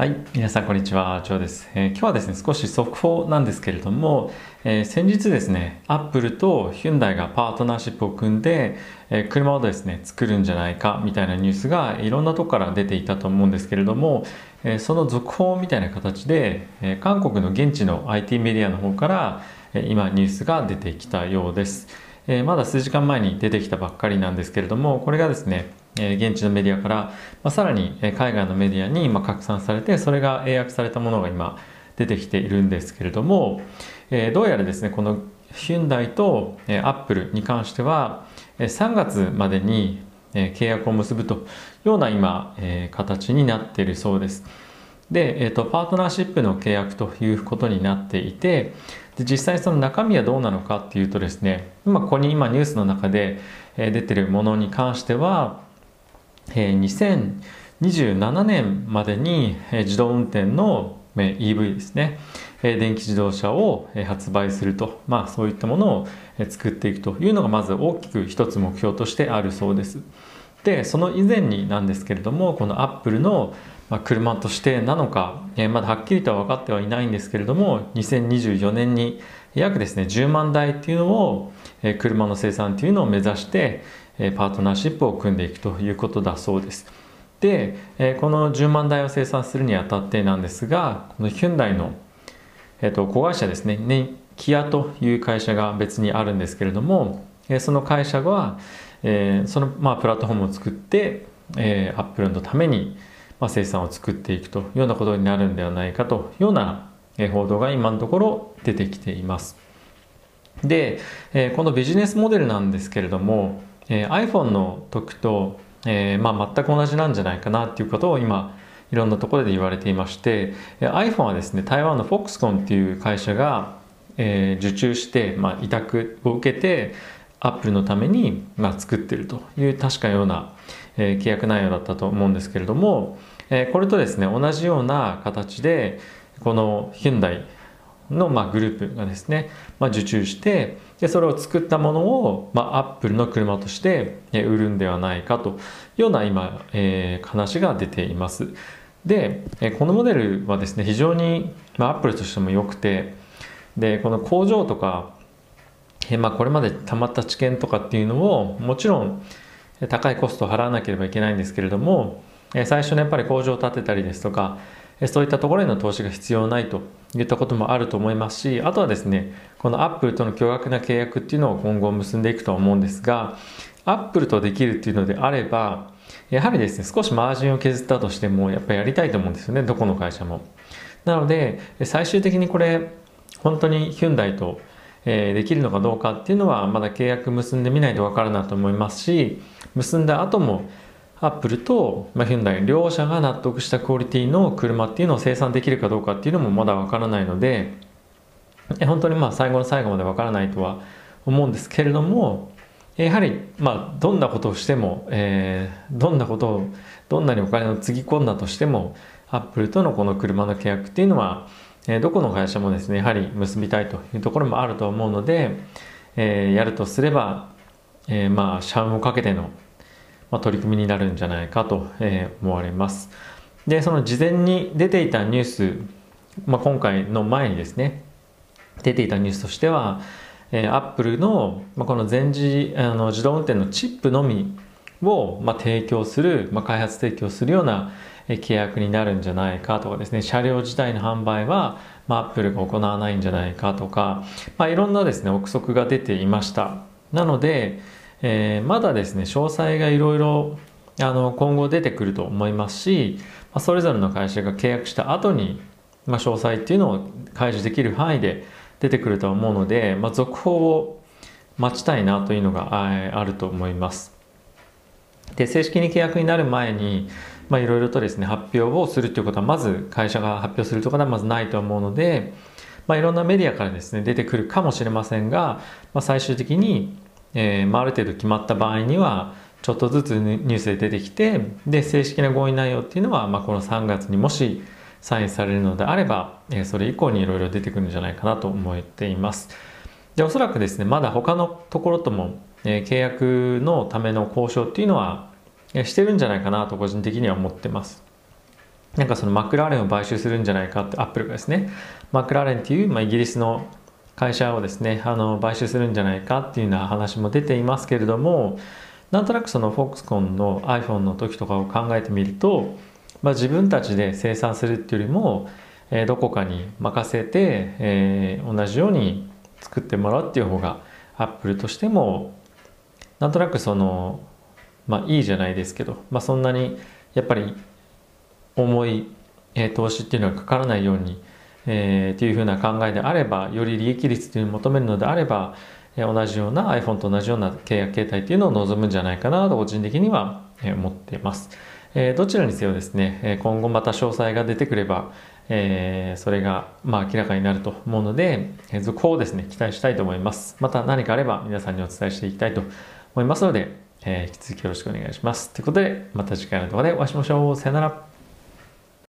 はい、皆さんこんにちは、ジョーです、えー、今日はですね、少し速報なんですけれども、えー、先日ですね、アップルとヒュンダイがパートナーシップを組んで、えー、車をですね、作るんじゃないかみたいなニュースがいろんなとこから出ていたと思うんですけれども、えその続報みたいな形で、え韓国の現地の IT メディアの方から、え今ニュースが出てきたようです。えまだ数時間前に出てきたばっかりなんですけれども、これがですね、え現地のメディアから、まあ、さらに海外のメディアに今拡散されてそれが英訳されたものが今出てきているんですけれども、えどうやらですねこのヒュンダイとアップルに関しては3月までに契約を結ぶというような今形になっているそうです。で、えーと、パートナーシップの契約ということになっていてで実際その中身はどうなのかっていうとですね今ここに今ニュースの中で出てるものに関してはえ2027年までに自動運転の EV ですね電気自動車を発売すると、まあ、そういったものを作っていくというのがまず大きく一つ目標としてあるそうです。でその以前になんですけれどもこのアップルの車としてなのかまだはっきりとは分かってはいないんですけれども2024年に約ですね10万台っていうのを車の生産っていうのを目指してパートナーシップを組んでいくということだそうです。で、この10万台を生産するにあたってなんですが、このヒュンダイの、えっと、子会社ですね、ねキアという会社が別にあるんですけれども、その会社は、えその、まあ、プラットフォームを作って、えー、アップルのために、まあ、生産を作っていくというようなことになるんではないかというような報道が今のところ出てきています。で、このビジネスモデルなんですけれども、iPhone の時と、まあ、全く同じなんじゃないかなっていうことを今いろんなところで言われていまして、iPhone はですね台湾の Foxconn っていう会社が、え受注して、まあ、委託を受けて Apple のために、まあ、作ってるという確かような、え契約内容だったと思うんですけれども、えこれとですね同じような形でこのヒュンダイの、ま、グループがですね、まあ、受注してでそれを作ったものを、まあ、アップルの車として売るんではないかというような今、えー、話が出ています。でこのモデルはですね非常に、まあ、アップルとしても良くてでこの工場とか、えまあ、これまでたまった知見とかっていうのをもちろん高いコストを払わなければいけないんですけれども最初にやっぱり工場を建てたりですとかそういったところへの投資が必要ないといったこともあると思いますしあとはですねこのアップルとの巨額な契約っていうのを今後結んでいくと思うんですがアップルとできるっていうのであればやはりですね少しマージンを削ったとしてもやっぱりやりたいと思うんですよねどこの会社も。なので最終的にこれ本当にヒュンダイとえできるのかどうかっていうのはまだ契約結んでみないとわからないと思いますし結んだ後もアップルと、まあ、ヒュンダイ両者が納得したクオリティの車っていうのを生産できるかどうかっていうのもまだわからないので本当にまあ最後の最後までわからないとは思うんですけれどもやはりまあどんなことをしても、えー、どんなことをどんなにお金をつぎ込んだとしてもアップルとのこの車の契約っていうのは、えー、どこの会社もですねやはり結びたいというところもあると思うので、えー、やるとすれば、えー、まあ社運をかけてのまあ、取り組みになるんじゃないかと、え思われます。で、その事前に出ていたニュース、まあ、今回の前にですね、出ていたニュースとしては、えー、アップルの、まあ、この全自あの自動運転のチップのみを、まあ、提供する、まあ、開発提供するような、え契約になるんじゃないかとかですね、車両自体の販売は、まあ、アップルが行わないんじゃないかとか、まあ、いろんなですね、憶測が出ていました。なので、えー、まだですね詳細がいろいろ今後出てくると思いますし、まあ、それぞれの会社が契約した後に、まあ、詳細っていうのを開示できる範囲で出てくると思うので、まあ、続報を待ちたいなというのがあると思います。で正式に契約になる前にいろいろとですね発表をするということはまず会社が発表するところはまずないと思うので、まあ、いろんなメディアからですね出てくるかもしれませんが、まあ、最終的にえーまあ、ある程度決まった場合にはちょっとずつニュースで出てきてで正式な合意内容っていうのは、まあ、この3月にもしサインされるのであれば、えー、それ以降にいろいろ出てくるんじゃないかなと思っています。でおそらくですねまだ他のところとも、えー、契約のための交渉っていうのは、え、してるんじゃないかなと個人的には思ってます。なんかそのマクラーレンを買収するんじゃないかってアップルがですねマクラーレンっていう、まあ、イギリスの会社をですねあの買収するんじゃないかっていうような話も出ていますけれどもなんとなくそのフォックスコンの iPhone の時とかを考えてみると、まあ、自分たちで生産するっていうよりも、えー、どこかに任せて、えー、同じように作ってもらうっていう方がアップルとしてもなんとなくそのまあいいじゃないですけど、まあ、そんなにやっぱり重い、えー、投資っていうのがかからないようにえー、っていうふうな考えであればより利益率というのを求めるのであれば、えー、同じような iPhone と同じような契約形態っていうのを望むんじゃないかなと個人的には、思っています、えー、どちらにせよですね、今後また詳細が出てくれば、えー、それが、まあ、明らかになると思うので、続報をですね期待したいと思います。また何かあれば皆さんにお伝えしていきたいと思いますので、えー、引き続きよろしくお願いします。ということでまた次回の動画でお会いしましょう。さよなら。